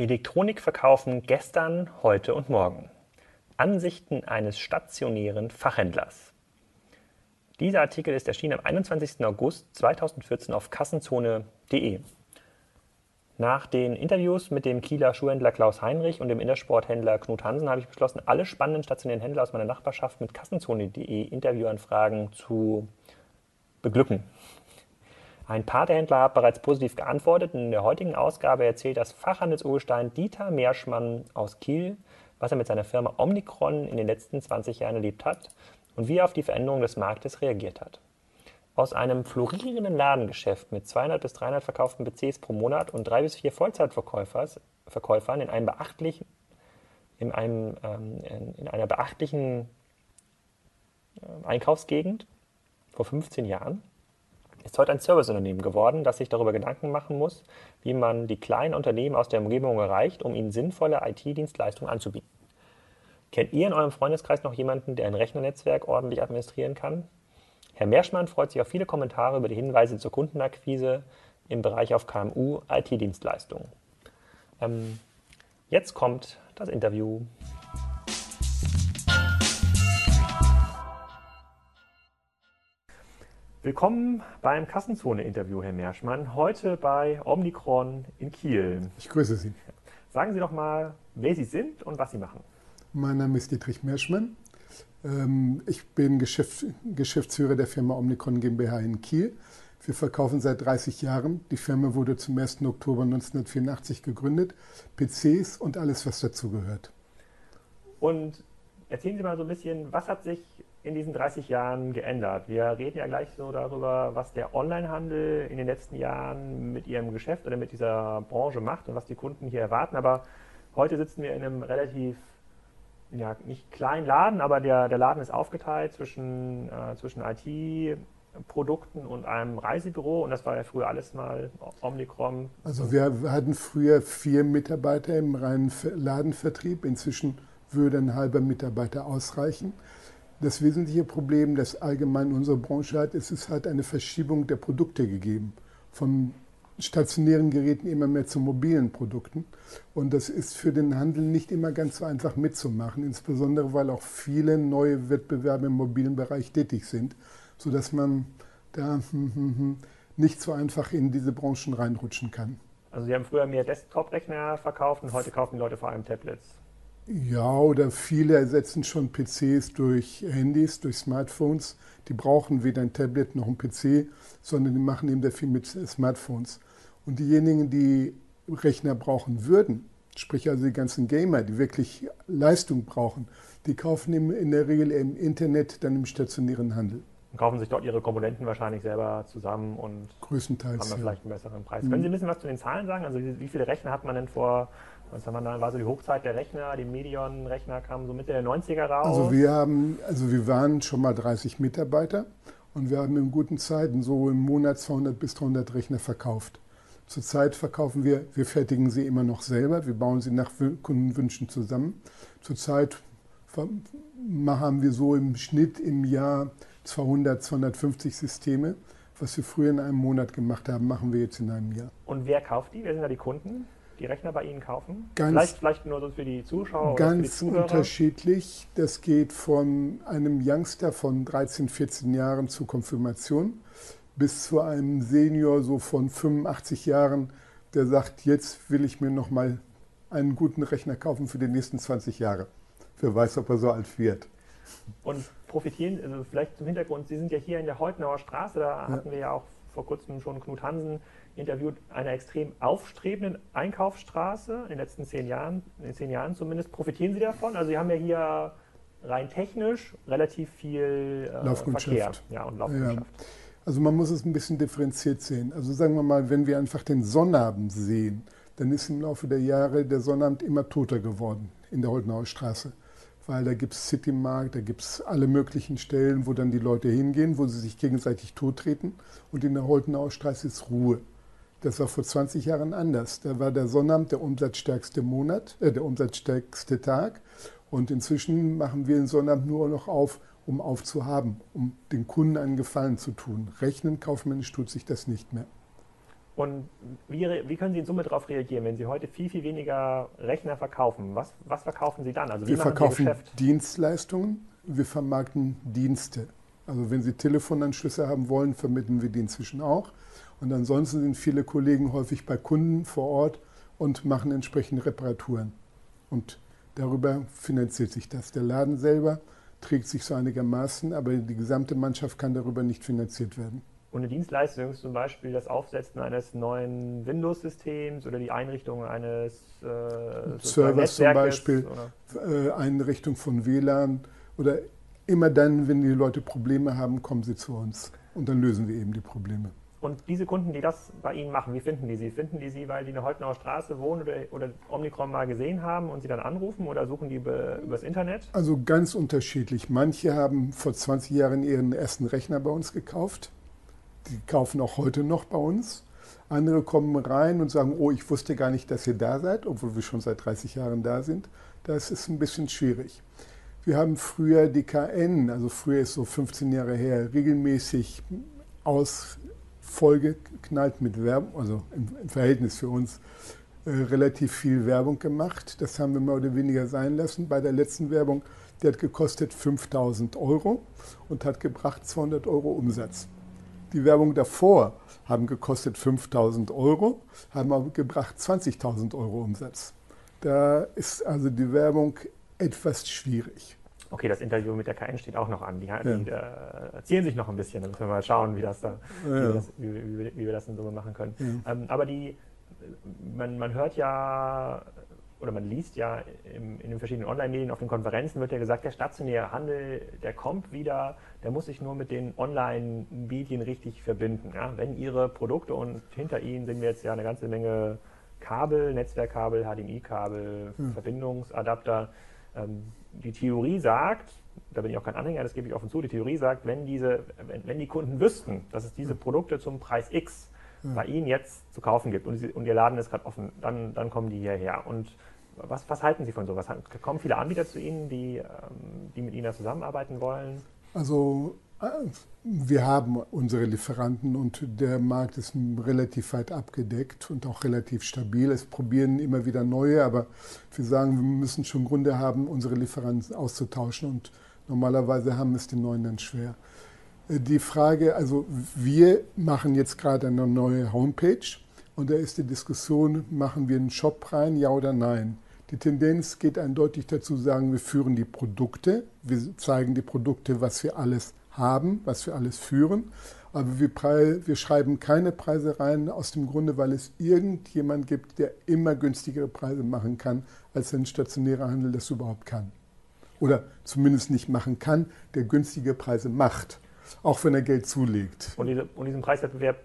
Elektronik verkaufen gestern, heute und morgen. Ansichten eines stationären Fachhändlers. Dieser Artikel ist erschienen am 21. August 2014 auf kassenzone.de. Nach den Interviews mit dem Kieler Schuhhändler Klaus Heinrich und dem Innersporthändler Knut Hansen habe ich beschlossen, alle spannenden stationären Händler aus meiner Nachbarschaft mit kassenzone.de Interviewanfragen zu beglücken. Ein paar der Händler haben bereits positiv geantwortet. In der heutigen Ausgabe erzählt das Fachhandelsurgestein Dieter Meerschmann aus Kiel, was er mit seiner Firma Omnicron in den letzten 20 Jahren erlebt hat und wie er auf die Veränderung des Marktes reagiert hat. Aus einem florierenden Ladengeschäft mit 200 bis 300 verkauften PCs pro Monat und drei bis vier Vollzeitverkäufern in, einem beachtlichen, in, einem, ähm, in einer beachtlichen äh, Einkaufsgegend vor 15 Jahren ist heute ein Serviceunternehmen geworden, das sich darüber Gedanken machen muss, wie man die kleinen Unternehmen aus der Umgebung erreicht, um ihnen sinnvolle IT-Dienstleistungen anzubieten. Kennt ihr in eurem Freundeskreis noch jemanden, der ein Rechnernetzwerk ordentlich administrieren kann? Herr Merschmann freut sich auf viele Kommentare über die Hinweise zur Kundenakquise im Bereich auf KMU IT-Dienstleistungen. Ähm, jetzt kommt das Interview. Willkommen beim Kassenzone-Interview, Herr Merschmann. Heute bei Omnicron in Kiel. Ich grüße Sie. Sagen Sie doch mal, wer Sie sind und was Sie machen. Mein Name ist Dietrich Merschmann. Ähm, ich bin Geschäftsführer der Firma Omnicron GmbH in Kiel. Wir verkaufen seit 30 Jahren. Die Firma wurde zum 1. Oktober 1984 gegründet. PCs und alles, was dazugehört. Und erzählen Sie mal so ein bisschen, was hat sich in diesen 30 Jahren geändert? Wir reden ja gleich so darüber, was der Onlinehandel in den letzten Jahren mit ihrem Geschäft oder mit dieser Branche macht und was die Kunden hier erwarten. Aber heute sitzen wir in einem relativ, ja, nicht kleinen Laden, aber der, der Laden ist aufgeteilt zwischen, äh, zwischen IT, Produkten und einem Reisebüro und das war ja früher alles mal Omnicrom. Also wir hatten früher vier Mitarbeiter im reinen Ladenvertrieb, inzwischen würde ein halber Mitarbeiter ausreichen. Das wesentliche Problem, das allgemein unsere Branche hat, ist, es hat eine Verschiebung der Produkte gegeben. Von stationären Geräten immer mehr zu mobilen Produkten. Und das ist für den Handel nicht immer ganz so einfach mitzumachen, insbesondere weil auch viele neue Wettbewerbe im mobilen Bereich tätig sind, sodass man da hm, hm, hm, nicht so einfach in diese Branchen reinrutschen kann. Also Sie haben früher mehr Desktop-Rechner verkauft und heute kaufen die Leute vor allem Tablets. Ja, oder viele ersetzen schon PCs durch Handys, durch Smartphones. Die brauchen weder ein Tablet noch ein PC, sondern die machen eben sehr viel mit Smartphones. Und diejenigen, die Rechner brauchen würden, sprich also die ganzen Gamer, die wirklich Leistung brauchen, die kaufen in der Regel im Internet, dann im stationären Handel. Und kaufen sich dort ihre Komponenten wahrscheinlich selber zusammen und Größtenteils, haben dann vielleicht einen besseren Preis. Mhm. Können Sie ein bisschen was zu den Zahlen sagen? Also wie viele Rechner hat man denn vor was haben wir da, war so die Hochzeit der Rechner, die Medion-Rechner kamen so Mitte der 90er raus. Also wir haben, also wir waren schon mal 30 Mitarbeiter und wir haben in guten Zeiten so im Monat 200 bis 300 Rechner verkauft. Zurzeit verkaufen wir, wir fertigen sie immer noch selber, wir bauen sie nach Kundenwünschen zusammen. Zurzeit haben wir so im Schnitt im Jahr 200, 250 Systeme. Was wir früher in einem Monat gemacht haben, machen wir jetzt in einem Jahr. Und wer kauft die? Wer sind da die Kunden? Die Rechner bei Ihnen kaufen? Ganz, vielleicht, vielleicht nur so für die Zuschauer ganz oder die unterschiedlich. Das geht von einem Youngster von 13, 14 Jahren zur Konfirmation bis zu einem Senior so von 85 Jahren, der sagt, jetzt will ich mir noch mal einen guten Rechner kaufen für die nächsten 20 Jahre. Wer weiß, ob er so alt wird. Und profitieren, also vielleicht zum Hintergrund, Sie sind ja hier in der Heutenauer Straße, da ja. hatten wir ja auch vor kurzem schon Knut Hansen interviewt, einer extrem aufstrebenden Einkaufsstraße in den letzten zehn Jahren, in den zehn Jahren zumindest. Profitieren Sie davon? Also Sie haben ja hier rein technisch relativ viel äh, Verkehr ja, und Laufkundschaft. Ja. Also man muss es ein bisschen differenziert sehen. Also sagen wir mal, wenn wir einfach den Sonnabend sehen, dann ist im Laufe der Jahre der Sonnabend immer toter geworden in der Holtenauer Straße weil da gibt es Citymarkt, da gibt es alle möglichen Stellen, wo dann die Leute hingehen, wo sie sich gegenseitig tottreten. Und in der Holtenauer Straße ist Ruhe. Das war vor 20 Jahren anders. Da war der Sonnabend der umsatzstärkste Monat, äh, der umsatzstärkste Tag. Und inzwischen machen wir den Sonnabend nur noch auf, um aufzuhaben, um den Kunden einen Gefallen zu tun. Rechnen kaufmännisch tut sich das nicht mehr. Und wie, wie, können Sie in Summe darauf reagieren, wenn Sie heute viel, viel weniger Rechner verkaufen? Was, was verkaufen Sie dann? Also wir verkaufen Dienstleistungen, wir vermarkten Dienste. Also wenn Sie Telefonanschlüsse haben wollen, vermitteln wir die inzwischen auch. Und ansonsten sind viele Kollegen häufig bei Kunden vor Ort und machen entsprechende Reparaturen. Und darüber finanziert sich das. Der Laden selber trägt sich so einigermaßen, aber die gesamte Mannschaft kann darüber nicht finanziert werden. Und eine Dienstleistung ist zum Beispiel das Aufsetzen eines neuen Windows-Systems oder die Einrichtung eines äh, Servers zum Beispiel, äh, Einrichtung von WLAN oder immer dann, wenn die Leute Probleme haben, kommen sie zu uns und dann lösen wir eben die Probleme. Und diese Kunden, die das bei Ihnen machen, wie finden die Sie? Finden die Sie, weil die in der Holtenauer Straße wohnen oder, oder Omnicron mal gesehen haben und Sie dann anrufen oder suchen die über, übers Internet? Also ganz unterschiedlich. Manche haben vor 20 Jahren ihren ersten Rechner bei uns gekauft. Die kaufen auch heute noch bei uns. Andere kommen rein und sagen, oh, ich wusste gar nicht, dass ihr da seid, obwohl wir schon seit 30 Jahren da sind. Das ist ein bisschen schwierig. Wir haben früher die KN, also früher ist so 15 Jahre her, regelmäßig aus vollgeknallt mit Werbung, also im, im Verhältnis für uns äh, relativ viel Werbung gemacht. Das haben wir mehr oder weniger sein lassen. Bei der letzten Werbung, die hat gekostet 5000 Euro und hat gebracht 200 Euro Umsatz. Die Werbung davor haben gekostet 5000 Euro, haben aber gebracht 20.000 Euro Umsatz. Da ist also die Werbung etwas schwierig. Okay, das Interview mit der KN steht auch noch an. Die, ja. die äh, ziehen sich noch ein bisschen. Da müssen wir mal schauen, wie, das da, ja. wie, wir, das, wie, wie, wie, wir das in Summe machen können. Ja. Ähm, aber die, man, man hört ja oder man liest ja im, in den verschiedenen Online-Medien, auf den Konferenzen wird ja gesagt, der stationäre Handel, der kommt wieder, der muss sich nur mit den Online-Medien richtig verbinden. Ja? Wenn Ihre Produkte und hinter Ihnen sehen wir jetzt ja eine ganze Menge Kabel, Netzwerkkabel, HDMI-Kabel, hm. Verbindungsadapter. Ähm, die Theorie sagt, da bin ich auch kein Anhänger, das gebe ich offen zu, die Theorie sagt, wenn, diese, wenn, wenn die Kunden wüssten, dass es diese Produkte zum Preis X. bei Ihnen jetzt zu kaufen gibt und, sie, und Ihr Laden ist gerade offen, dann, dann kommen die hierher. Und was, was halten Sie von sowas? Kommen viele Anbieter zu Ihnen, die, ähm, die mit Ihnen zusammenarbeiten wollen? Also äh, wir haben unsere Lieferanten und der Markt ist relativ weit abgedeckt und auch relativ stabil. Es probieren immer wieder neue, aber wir sagen, wir müssen schon Gründe haben, unsere Lieferanten auszutauschen und normalerweise haben es die neuen dann schwer. Die Frage, also wir machen jetzt gerade eine neue Homepage und da ist die Diskussion, machen wir einen Shop rein, ja oder nein? Die Tendenz geht eindeutig dazu, sagen wir führen die Produkte, wir zeigen die Produkte, was wir alles haben, was wir alles führen. Aber wir, wir, schreiben keine Preise rein, aus dem Grunde, weil es irgendjemand gibt, der immer günstigere Preise machen kann, als ein stationärer Handel das überhaupt kann. Oder zumindest nicht machen kann, der günstige Preise macht, auch wenn er Geld zulegt. Und, diese, und diesen Preiswettbewerb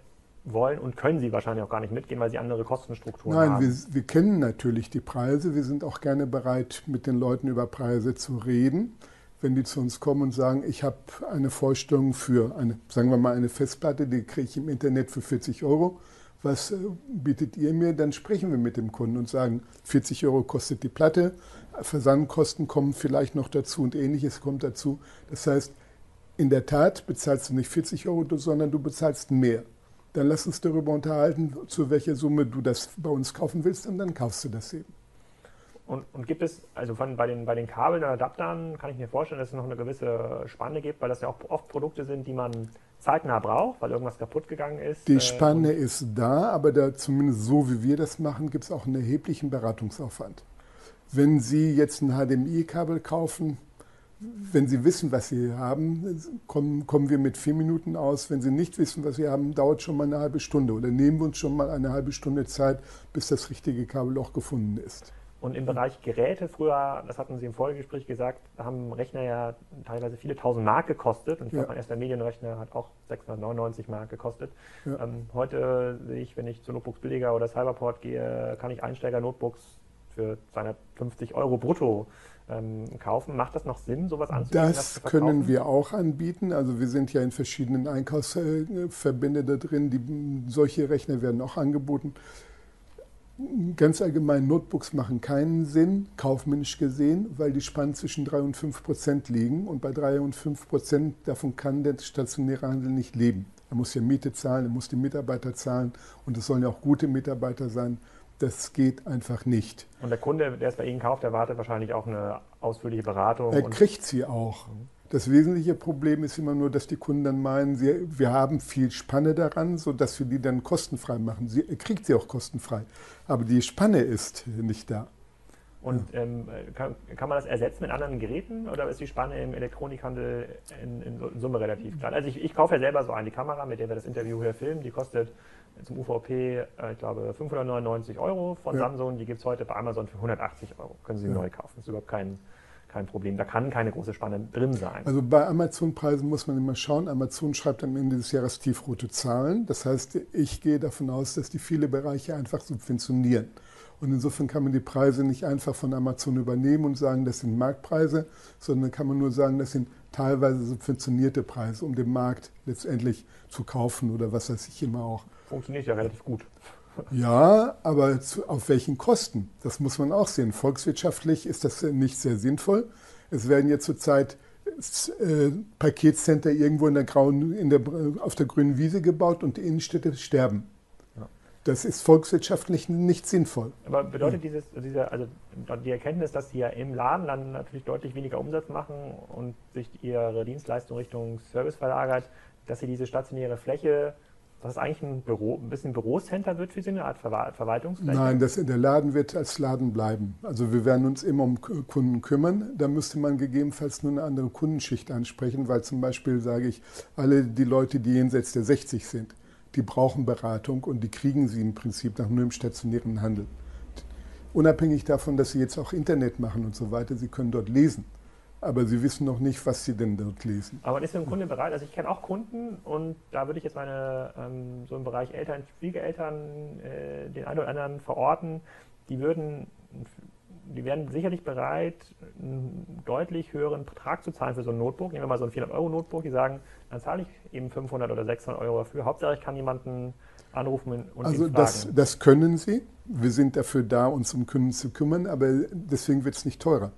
wollen und können Sie wahrscheinlich auch gar nicht mitgehen, weil Sie andere Kostenstrukturen Nein, haben. Nein, wir, wir, kennen natürlich die Preise. Wir sind auch gerne bereit, mit den Leuten über Preise zu reden wenn die zu uns kommen und sagen, ich habe eine Vorstellung für eine, sagen wir mal, eine Festplatte, die kriege ich im Internet für 40 Euro. Was äh, bietet ihr mir? Dann sprechen wir mit dem Kunden und sagen, 40 Euro kostet die Platte, Versandkosten kommen vielleicht noch dazu und ähnliches kommt dazu. Das heißt, in der Tat bezahlst du nicht 40 Euro, sondern du bezahlst mehr. Dann lass uns darüber unterhalten, zu welcher Summe du das bei uns kaufen willst und dann kaufst du das eben. Und, und, gibt es, also von, bei, den, bei den Kabeln und Adaptern kann ich mir vorstellen, dass es noch eine gewisse Spanne gibt, weil das ja auch oft Produkte sind, die man zeitnah braucht, weil irgendwas kaputt gegangen ist. Die äh, Spanne äh, ist da, aber da zumindest so wie wir das machen, gibt es auch einen erheblichen Beratungsaufwand. Wenn Sie jetzt ein HDMI-Kabel kaufen, wenn Sie wissen, was Sie haben, kommen, kommen wir mit vier Minuten aus. Wenn Sie nicht wissen, was Sie haben, dauert schon mal eine halbe Stunde oder nehmen wir uns schon mal eine halbe Stunde Zeit, bis das richtige Kabel auch gefunden ist. Und im Bereich Geräte früher, das hatten Sie im Vorgespräch gesagt, haben Rechner ja teilweise viele tausend Mark gekostet. Und ich ja. glaube, mein erster Medienrechner hat auch 699 Mark gekostet. Ja. Ähm, heute sehe ich, wenn ich zu Notebooks Billiger oder Cyberport gehe, kann ich Einsteiger-Notebooks für 250 Euro brutto ähm, kaufen. Macht das noch Sinn, sowas anzubieten? Das, können wir auch anbieten. Also wir sind ja in verschiedenen Einkaufsverbänden da drin. Die, solche Rechner werden auch angeboten. Ganz allgemein, Notebooks machen keinen Sinn, kaufmännisch gesehen, weil die Spannen zwischen 3 und 5 Prozent liegen und bei 3 und 5 Prozent davon kann der stationäre Handel nicht leben. Er muss ja Miete zahlen, er muss die Mitarbeiter zahlen und es sollen ja auch gute Mitarbeiter sein. Das geht einfach nicht. Und der Kunde, der es bei Ihnen kauft, erwartet wahrscheinlich auch eine ausführliche Beratung. Er kriegt sie auch. Das wesentliche Problem ist immer nur, dass die Kunden dann meinen, sie, wir haben viel Spanne daran, sodass wir die dann kostenfrei machen. Sie, er kriegt sie auch kostenfrei. Aber die Spanne ist nicht da. Und ähm, kann, kann, man das ersetzen mit anderen Geräten oder ist die Spanne im Elektronikhandel in, in Summe relativ klein? Also ich, ich, kaufe ja selber so eine Kamera, mit der wir das Interview hier filmen. Die kostet zum UVP, äh, ich glaube, 599 Euro von ja. Samsung. Die gibt es heute bei Amazon für 180 Euro. Können Sie ja. neu kaufen. Das ist überhaupt kein, kein Problem. Da kann keine große Spanne drin sein. Also bei Amazon-Preisen muss man immer schauen. Amazon schreibt am Ende des Jahres tiefrote Zahlen. Das heißt, ich gehe davon aus, dass die viele Bereiche einfach subventionieren. Und insofern kann man die Preise nicht einfach von Amazon übernehmen und sagen, das sind Marktpreise, sondern kann man nur sagen, das sind teilweise subventionierte Preise, um den Markt letztendlich zu kaufen oder was weiß ich immer auch. Funktioniert ja relativ gut. Ja, aber zu, auf welchen Kosten? Das muss man auch sehen. Volkswirtschaftlich ist das nicht sehr sinnvoll. Es werden jetzt zurzeit äh, Paketcenter irgendwo in der grauen, in der, auf der grünen Wiese gebaut und die Innenstädte sterben. Das ist volkswirtschaftlich nicht sinnvoll. Aber bedeutet dieses, diese, also die Erkenntnis, dass Sie ja im Laden dann natürlich deutlich weniger Umsatz machen und sich Ihre Dienstleistung Richtung Service verlagert, dass Sie diese stationäre Fläche, es eigentlich ein, Büro, ein bisschen Bürocenter wird für Sie, eine Art Ver Verwaltungsfläche? Nein, das, der Laden wird als Laden bleiben. Also wir werden uns immer um Kunden kümmern. Da müsste man gegebenenfalls nur eine andere Kundenschicht ansprechen, weil zum Beispiel, sage ich, alle die Leute, die jenseits der 60 sind, die brauchen Beratung und die kriegen sie im Prinzip nach nur im stationären Handel. Unabhängig davon, dass sie jetzt auch Internet machen und so weiter, sie können dort lesen. Aber sie wissen noch nicht, was sie denn dort lesen. Aber ist ein Kunde bereit? Also ich kenne auch Kunden und da würde ich jetzt meine, ähm, so im Bereich Eltern, Schwiegereltern, äh, den einen oder anderen verorten, die würden die wären sicherlich bereit, einen deutlich höheren Betrag zu zahlen für so ein Notebook. Nehmen wir mal so ein 400-Euro-Notebook, die sagen, dann zahle ich eben 500 oder 600 Euro dafür. Hauptsache, ich kann jemanden anrufen und Also das, das können Sie. Wir sind dafür da, uns um Kunden zu kümmern, aber deswegen wird es nicht teurer.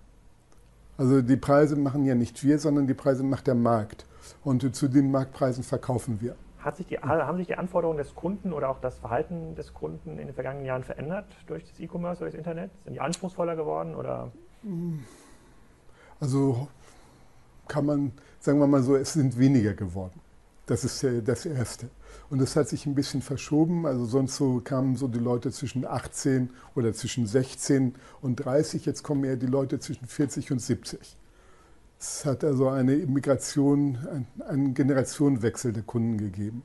Also die Preise machen ja nicht wir, sondern die Preise macht der Markt. Und zu den Marktpreisen verkaufen wir. Sich die, haben sich die Anforderungen des Kunden oder auch das Verhalten des Kunden in den vergangenen Jahren verändert durch das E-Commerce oder das Internet? Sind die anspruchsvoller geworden oder? Also kann man, sagen wir mal so, es sind weniger geworden. Das ist das Erste. Und das hat sich ein bisschen verschoben. Also sonst so kamen so die Leute zwischen 18 oder zwischen 16 und 30. Jetzt kommen eher die Leute zwischen 40 und 70. Es hat also eine Migration, einen Generationenwechsel der Kunden gegeben.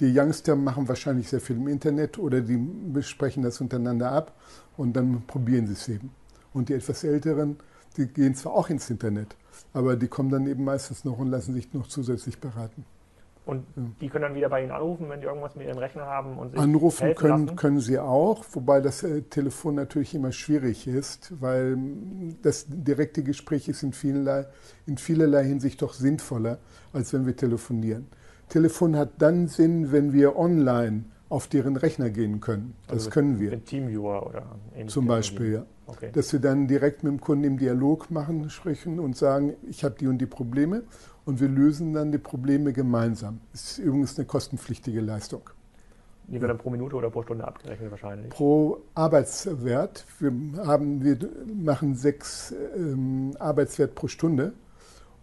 Die Youngster machen wahrscheinlich sehr viel im Internet oder die besprechen das untereinander ab und dann probieren sie es eben. Und die etwas Älteren, die gehen zwar auch ins Internet, aber die kommen dann eben meistens noch und lassen sich noch zusätzlich beraten. Und die können dann wieder bei Ihnen anrufen, wenn die irgendwas mit Ihrem Rechner haben und sich Anrufen können, lassen? können sie auch, wobei das äh, Telefon natürlich immer schwierig ist, weil das direkte Gespräch ist in vielerlei, in vielerlei Hinsicht doch sinnvoller, als wenn wir telefonieren. Telefon hat dann Sinn, wenn wir online auf deren Rechner gehen können. Das also können wir. Mit Teamviewer oder ähnlich. Zum Beispiel, ja. Okay. Dass wir dann direkt mit dem Kunden im Dialog machen, sprechen und sagen, ich habe die und die Probleme und wir lösen dann die Probleme gemeinsam. Das ist übrigens eine kostenpflichtige Leistung. Die wird dann pro Minute oder pro Stunde abgerechnet wahrscheinlich? Pro Arbeitswert. Wir, haben, wir machen sechs ähm, Arbeitswert pro Stunde.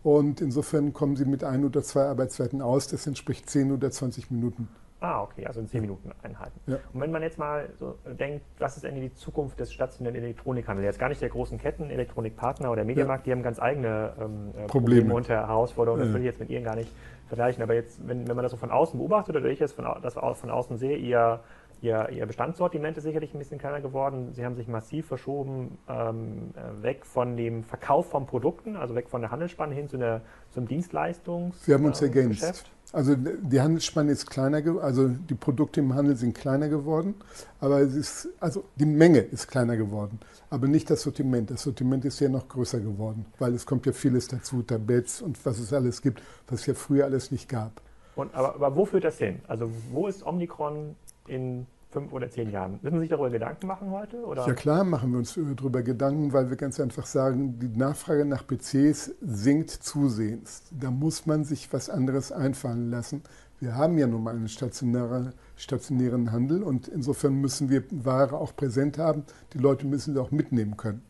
Und insofern kommen Sie mit ein oder zwei Arbeitswerten aus. Das entspricht 10 oder 20 Minuten. Ah, okay, also in 10 Minuten Einheiten. Ja. Und wenn man jetzt mal so denkt, was ist eigentlich die Zukunft des stationären Elektronikhandels? Jetzt gar nicht der großen Ketten, Elektronikpartner oder Mediamarkt, ja. die haben ganz eigene ähm, äh, Probleme. Probleme und Herausforderungen. Das will ich jetzt mit Ihnen gar nicht vergleichen. Aber jetzt, wenn, wenn man das so von außen beobachtet oder ich es von, das von außen sehe, Ihr, Ihr, Ihr Bestandssortiment ist sicherlich ein bisschen kleiner geworden. Sie haben sich massiv verschoben ähm, äh, weg von dem Verkauf von Produkten, also weg von der Handelsspanne hin zu einer, zum Dienstleistungs. Wir haben uns ähm, ergänzt. Geschäft. Also die Handelsspanne ist kleiner, also die Produkte im Handel sind kleiner geworden, aber es ist, also die Menge ist kleiner geworden, aber nicht das Sortiment. Das Sortiment ist ja noch größer geworden, weil es kommt ja vieles dazu, Tabletts und was es alles gibt, was es ja früher alles nicht gab. Und, aber, aber wo führt das hin? Also wo ist Omnicron in fünf oder zehn Jahren. Müssen Sie sich darüber Gedanken machen heute? Oder? Ja klar machen wir uns darüber Gedanken, weil wir ganz einfach sagen, die Nachfrage nach PCs sinkt zusehends. Da muss man sich was anderes einfallen lassen. Wir haben ja nun mal einen stationäre, stationären Handel und insofern müssen wir Ware auch präsent haben. Die Leute müssen sie auch mitnehmen können.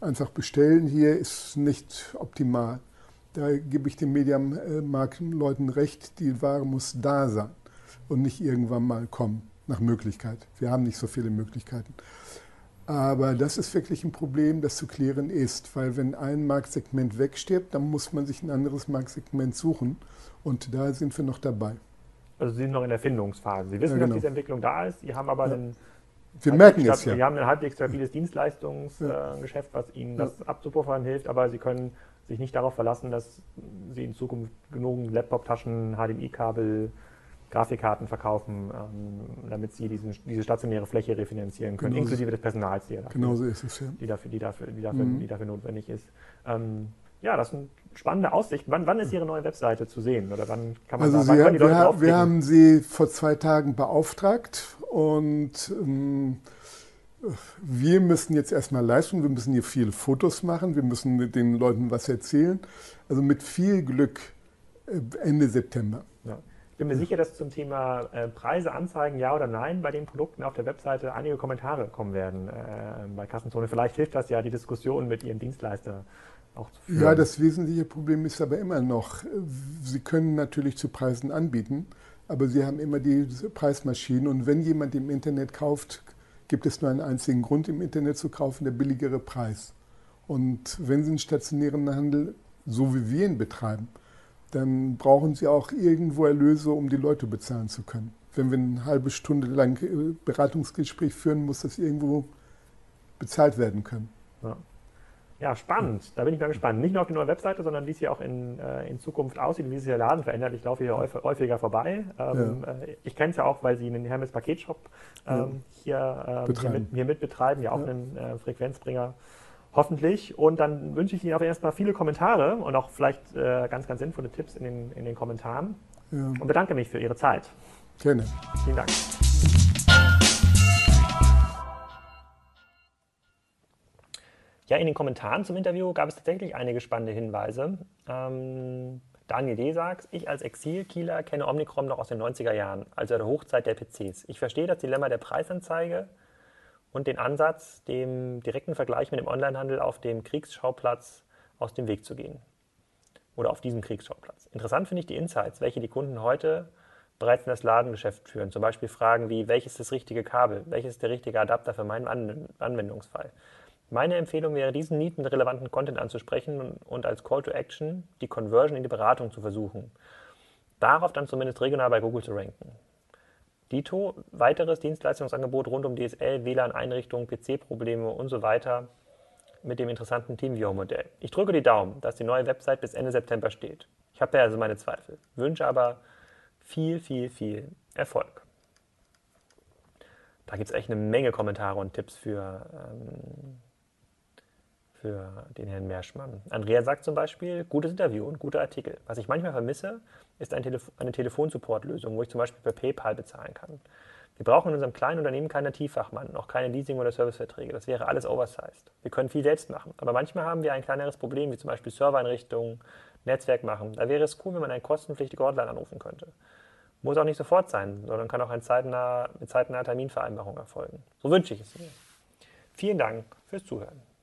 Einfach bestellen hier ist nicht optimal. Da gebe ich den Mediamarktleuten recht, die Ware muss da sein und nicht irgendwann mal kommen, nach Möglichkeit. Wir haben nicht so viele Möglichkeiten. Aber das ist wirklich ein Problem, das zu klären ist, weil wenn ein Marktsegment wegstirbt, dann muss man sich ein anderes Marktsegment suchen und da sind wir noch dabei. Also Sie sind noch in der Findungsphase. Sie wissen, ja, genau. dass diese Entwicklung da ist. Sie haben aber ja. einen wir merken es ja. Sie haben ein halbwegs stabiles Dienstleistungsgeschäft, was Ihnen das abzupuffern hilft, aber Sie können sich nicht darauf verlassen, dass Sie in Zukunft genug Laptop-Taschen, HDMI-Kabel, Grafikkarten verkaufen, ähm, damit sie diesen, diese stationäre Fläche refinanzieren können, genau inklusive des Personals, die, dafür, genau so ist es, ja. die, dafür, die, dafür, die, dafür, mhm. die dafür notwendig ist. Ähm, ja, das ist eine spannende Aussicht. Wann, wann, ist Ihre neue Webseite zu sehen? Oder wann kann man also sagen, Sie, wir, haben, wir haben sie vor zwei Tagen beauftragt und ähm, wir müssen jetzt erstmal leisten, wir müssen hier viele Fotos machen, wir müssen den Leuten was erzählen. Also mit viel Glück äh, Ende September. Ich bin mir sicher, dass zum Thema äh, Preise, Anzeigen, ja oder nein bei den Produkten auf der Webseite einige Kommentare kommen werden äh, bei Kassenzone. Vielleicht hilft das ja, die Diskussion mit Ihrem Dienstleister auch zu führen. Ja, das wesentliche Problem ist aber immer noch, Sie können natürlich zu Preisen anbieten, aber Sie haben immer die Preismaschinen und wenn jemand im Internet kauft, gibt es nur einen einzigen Grund, im Internet zu kaufen, der billigere Preis. Und wenn Sie einen stationären Handel, so wie wir ihn betreiben, dann brauchen Sie auch irgendwo Erlöse, um die Leute bezahlen zu können. Wenn wir eine halbe Stunde lang äh, Beratungsgespräch führen, muss das irgendwo bezahlt werden können. Ja. Ja, spannend. Da bin ich mal gespannt. Nicht nur auf die neue Webseite, sondern wie es hier auch in, äh, in Zukunft aussieht, wie sich der Laden verändert. Ich laufe hier häufiger vorbei. Ähm, ja. äh, ich kenne es ja auch, weil Sie einen Hermes Paketshop ähm, ja. hier, ähm, hier, mit, hier mit betreiben, ja auch ja. einen äh, Frequenzbringer. Hoffentlich. Und dann wünsche ich Ihnen auch erstmal viele Kommentare und auch vielleicht äh, ganz, ganz sinnvolle Tipps in den, in den Kommentaren. Und bedanke mich für Ihre Zeit. Gerne. Vielen Dank. Ja, in den Kommentaren zum Interview gab es tatsächlich einige spannende Hinweise. Ähm, Daniel D. sagt, ich als Exil-Kieler kenne Omnicrom noch aus den 90er Jahren, also der Hochzeit der PCs. Ich verstehe das Dilemma der Preisanzeige und den Ansatz, dem direkten Vergleich mit dem Onlinehandel auf dem Kriegsschauplatz aus dem Weg zu gehen. Oder auf diesem Kriegsschauplatz. Interessant finde ich die Insights, welche die Kunden heute bereits in das Ladengeschäft führen. Zum Beispiel Fragen wie, welches ist das richtige Kabel? Welches ist der richtige Adapter für meinen Anwendungsfall? Meine Empfehlung wäre, diesen Need mit relevanten Content anzusprechen und als Call to Action die Conversion in die Beratung zu versuchen. Darauf dann zumindest regional bei Google zu ranken. Dito, weiteres Dienstleistungsangebot rund um DSL, WLAN-Einrichtungen, PC-Probleme und so weiter mit dem interessanten TeamViewer-Modell. Ich drücke die Daumen, dass die neue Website bis Ende September steht. Ich habe ja also meine Zweifel, wünsche aber viel, viel, viel Erfolg. Da gibt es echt eine Menge Kommentare und Tipps für ähm, für den Herrn Merschmann. Andrea sagt zum Beispiel, gutes Interview und guter Artikel. Was ich manchmal vermisse, ist ein Telef eine Telefonsupport-Lösung, wo ich zum Beispiel per PayPal bezahlen kann. Wir brauchen in unserem kleinen Unternehmen keinen Nativfachmann, auch keine Leasing- oder Serviceverträge. Das wäre alles oversized. Wir können viel selbst machen. Aber manchmal haben wir ein kleineres Problem, wie zum Beispiel Servereinrichtungen, Netzwerk machen. Da wäre es cool, wenn man einen kostenpflichtigen Hotline anrufen könnte. Muss auch nicht sofort sein, sondern kann auch ein zeitnah, mit zeitnaher Terminvereinbarung erfolgen. So wünsche ich es mir. Vielen Dank fürs Zuhören.